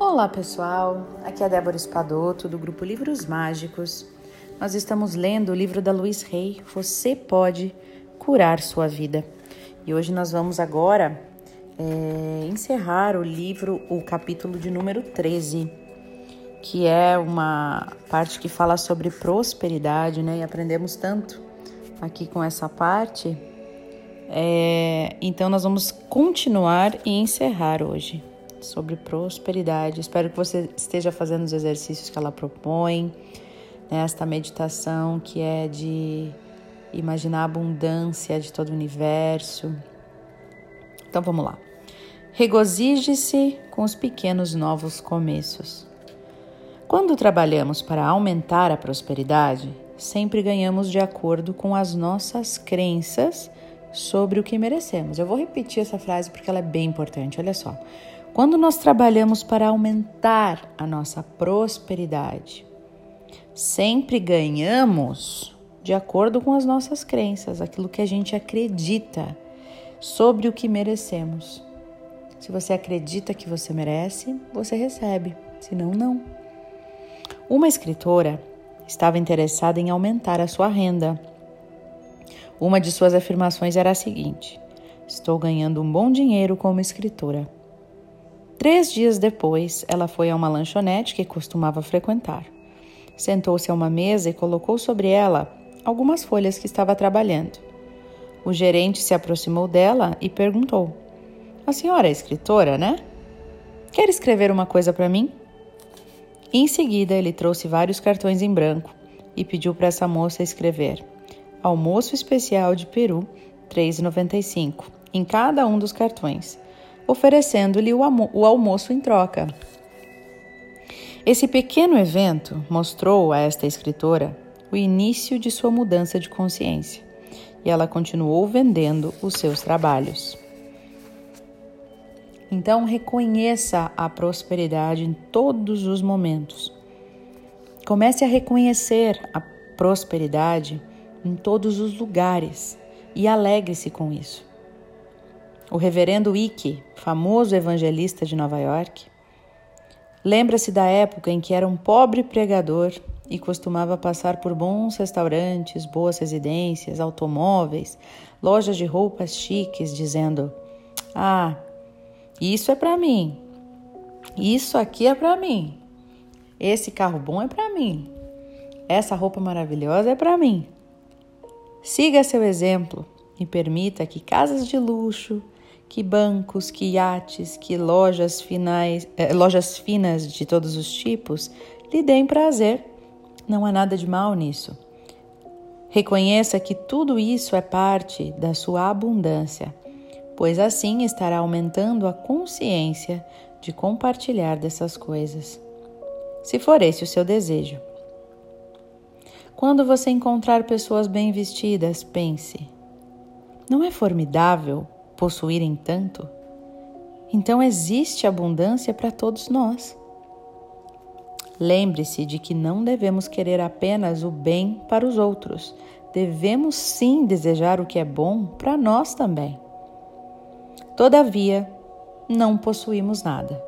Olá pessoal, aqui é Débora Espadoto do grupo Livros Mágicos. Nós estamos lendo o livro da Luiz Rey, Você Pode Curar Sua Vida. E hoje nós vamos agora é, encerrar o livro, o capítulo de número 13, que é uma parte que fala sobre prosperidade, né? E aprendemos tanto aqui com essa parte. É, então nós vamos continuar e encerrar hoje sobre prosperidade. Espero que você esteja fazendo os exercícios que ela propõe, nesta né? meditação que é de imaginar a abundância de todo o universo. Então vamos lá. Regozije-se com os pequenos novos começos. Quando trabalhamos para aumentar a prosperidade, sempre ganhamos de acordo com as nossas crenças sobre o que merecemos. Eu vou repetir essa frase porque ela é bem importante. Olha só. Quando nós trabalhamos para aumentar a nossa prosperidade, sempre ganhamos de acordo com as nossas crenças, aquilo que a gente acredita sobre o que merecemos. Se você acredita que você merece, você recebe, senão, não. Uma escritora estava interessada em aumentar a sua renda. Uma de suas afirmações era a seguinte: Estou ganhando um bom dinheiro como escritora. Três dias depois, ela foi a uma lanchonete que costumava frequentar. Sentou-se a uma mesa e colocou sobre ela algumas folhas que estava trabalhando. O gerente se aproximou dela e perguntou: A senhora é escritora, né? Quer escrever uma coisa para mim? Em seguida, ele trouxe vários cartões em branco e pediu para essa moça escrever: Almoço especial de Peru, 3,95 em cada um dos cartões oferecendo-lhe o, o almoço em troca. Esse pequeno evento mostrou a esta escritora o início de sua mudança de consciência e ela continuou vendendo os seus trabalhos. Então, reconheça a prosperidade em todos os momentos. Comece a reconhecer a prosperidade em todos os lugares e alegre-se com isso. O reverendo Ike, famoso evangelista de Nova York, lembra-se da época em que era um pobre pregador e costumava passar por bons restaurantes, boas residências, automóveis, lojas de roupas chiques, dizendo: Ah, isso é para mim. Isso aqui é para mim. Esse carro bom é para mim. Essa roupa maravilhosa é para mim. Siga seu exemplo e permita que casas de luxo, que bancos, que iates, que lojas, finais, eh, lojas finas de todos os tipos lhe deem prazer. Não há nada de mal nisso. Reconheça que tudo isso é parte da sua abundância, pois assim estará aumentando a consciência de compartilhar dessas coisas. Se for esse o seu desejo. Quando você encontrar pessoas bem vestidas, pense: não é formidável possuírem tanto, então existe abundância para todos nós. Lembre-se de que não devemos querer apenas o bem para os outros, devemos sim desejar o que é bom para nós também. Todavia, não possuímos nada,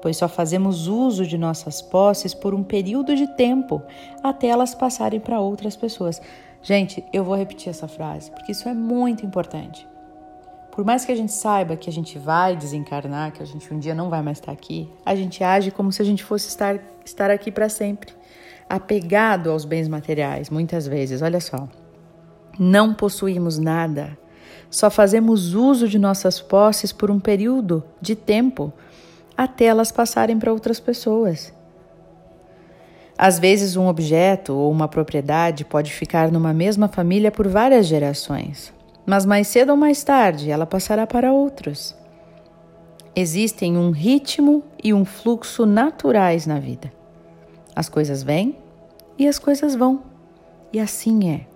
pois só fazemos uso de nossas posses por um período de tempo até elas passarem para outras pessoas. Gente, eu vou repetir essa frase porque isso é muito importante. Por mais que a gente saiba que a gente vai desencarnar, que a gente um dia não vai mais estar aqui, a gente age como se a gente fosse estar, estar aqui para sempre, apegado aos bens materiais, muitas vezes. Olha só, não possuímos nada, só fazemos uso de nossas posses por um período de tempo até elas passarem para outras pessoas. Às vezes, um objeto ou uma propriedade pode ficar numa mesma família por várias gerações mas mais cedo ou mais tarde ela passará para outros. Existem um ritmo e um fluxo naturais na vida. As coisas vêm e as coisas vão, e assim é.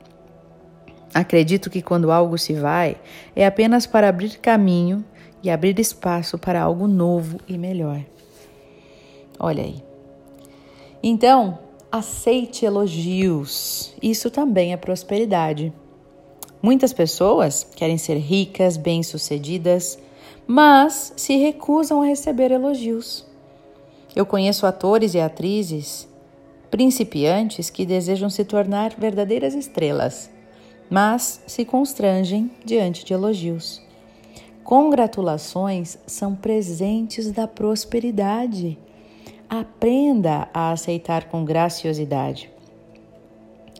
Acredito que quando algo se vai, é apenas para abrir caminho e abrir espaço para algo novo e melhor. Olha aí. Então, aceite elogios. Isso também é prosperidade. Muitas pessoas querem ser ricas, bem-sucedidas, mas se recusam a receber elogios. Eu conheço atores e atrizes principiantes que desejam se tornar verdadeiras estrelas, mas se constrangem diante de elogios. Congratulações são presentes da prosperidade. Aprenda a aceitar com graciosidade.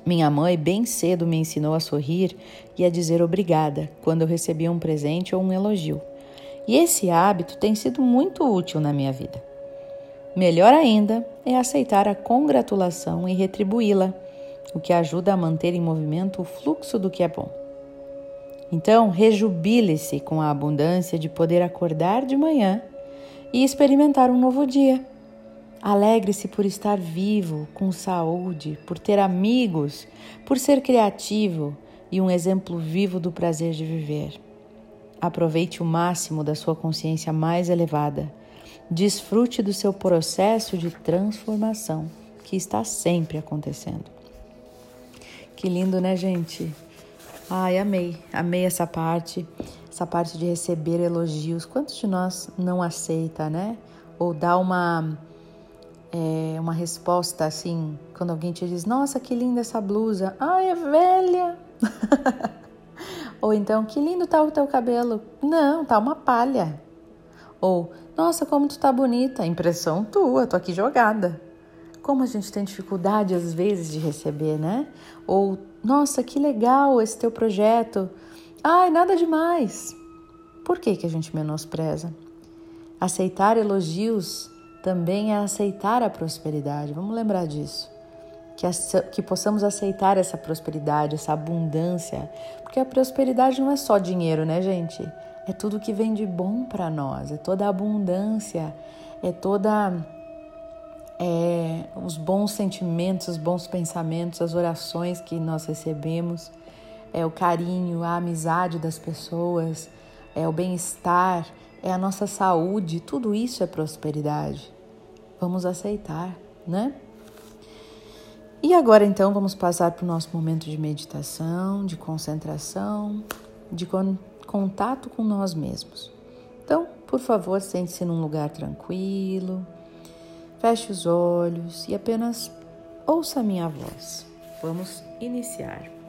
Minha mãe bem cedo me ensinou a sorrir e a dizer obrigada quando eu recebia um presente ou um elogio. E esse hábito tem sido muito útil na minha vida. Melhor ainda é aceitar a congratulação e retribuí-la, o que ajuda a manter em movimento o fluxo do que é bom. Então, rejubile-se com a abundância de poder acordar de manhã e experimentar um novo dia. Alegre-se por estar vivo, com saúde, por ter amigos, por ser criativo e um exemplo vivo do prazer de viver. Aproveite o máximo da sua consciência mais elevada Desfrute do seu processo de transformação que está sempre acontecendo. Que lindo, né, gente? Ai, amei, amei essa parte, essa parte de receber elogios. Quantos de nós não aceita, né? Ou dá uma é, uma resposta assim, quando alguém te diz: Nossa, que linda essa blusa. Ai, é velha. Ou então, que lindo tá o teu cabelo. Não, tá uma palha. Ou, nossa, como tu tá bonita, impressão tua, tô aqui jogada. Como a gente tem dificuldade às vezes de receber, né? Ou, nossa, que legal esse teu projeto. Ai, nada demais. Por que, que a gente menospreza? Aceitar elogios também é aceitar a prosperidade. Vamos lembrar disso. Que, que possamos aceitar essa prosperidade, essa abundância. Porque a prosperidade não é só dinheiro, né, gente? é tudo que vem de bom para nós, é toda a abundância, é toda é, os bons sentimentos, os bons pensamentos, as orações que nós recebemos, é o carinho, a amizade das pessoas, é o bem-estar, é a nossa saúde, tudo isso é prosperidade. Vamos aceitar, né? E agora então vamos passar para o nosso momento de meditação, de concentração, de contato com nós mesmos. Então, por favor, sente-se num lugar tranquilo, feche os olhos e apenas ouça a minha voz. Vamos iniciar.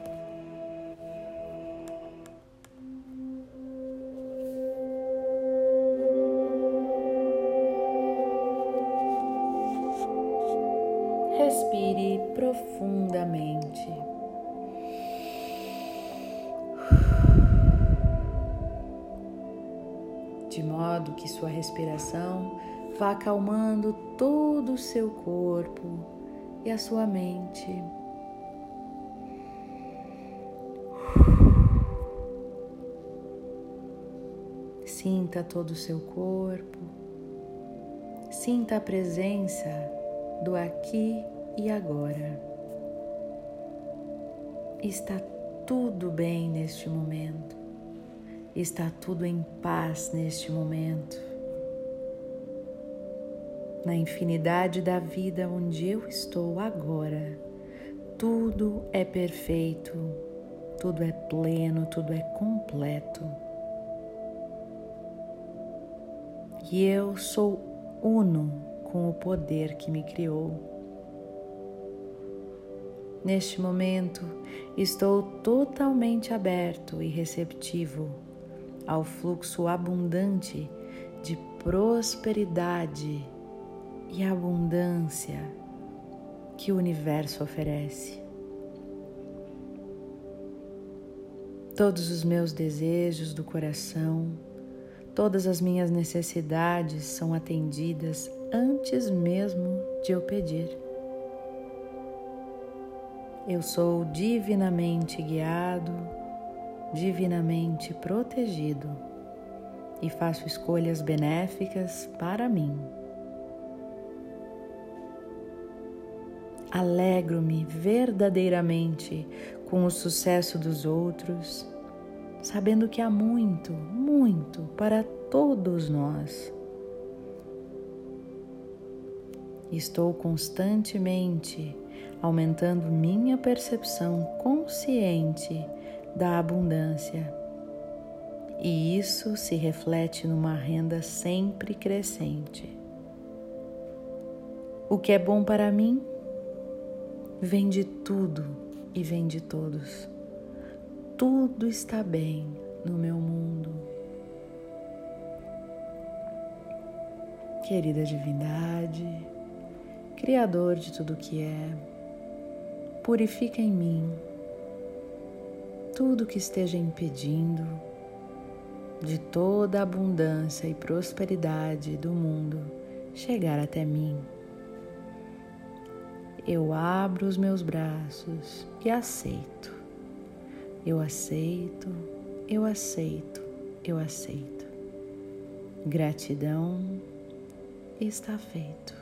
Profundamente. de modo que sua respiração vá acalmando todo o seu corpo e a sua mente. Sinta todo o seu corpo, sinta a presença do aqui e agora. Está tudo bem neste momento. Está tudo em paz neste momento. Na infinidade da vida onde eu estou agora, tudo é perfeito, tudo é pleno, tudo é completo. E eu sou uno com o poder que me criou. Neste momento, estou totalmente aberto e receptivo ao fluxo abundante de prosperidade e abundância que o universo oferece. Todos os meus desejos do coração, todas as minhas necessidades são atendidas antes mesmo de eu pedir. Eu sou divinamente guiado divinamente protegido e faço escolhas benéficas para mim. Alegro-me verdadeiramente com o sucesso dos outros, sabendo que há muito, muito para todos nós. Estou constantemente aumentando minha percepção consciente da abundância. E isso se reflete numa renda sempre crescente. O que é bom para mim vem de tudo e vem de todos. Tudo está bem no meu mundo. Querida divindade, Criador de tudo que é, purifica em mim tudo que esteja impedindo de toda a abundância e prosperidade do mundo chegar até mim. Eu abro os meus braços e aceito. Eu aceito, eu aceito, eu aceito. Gratidão está feito.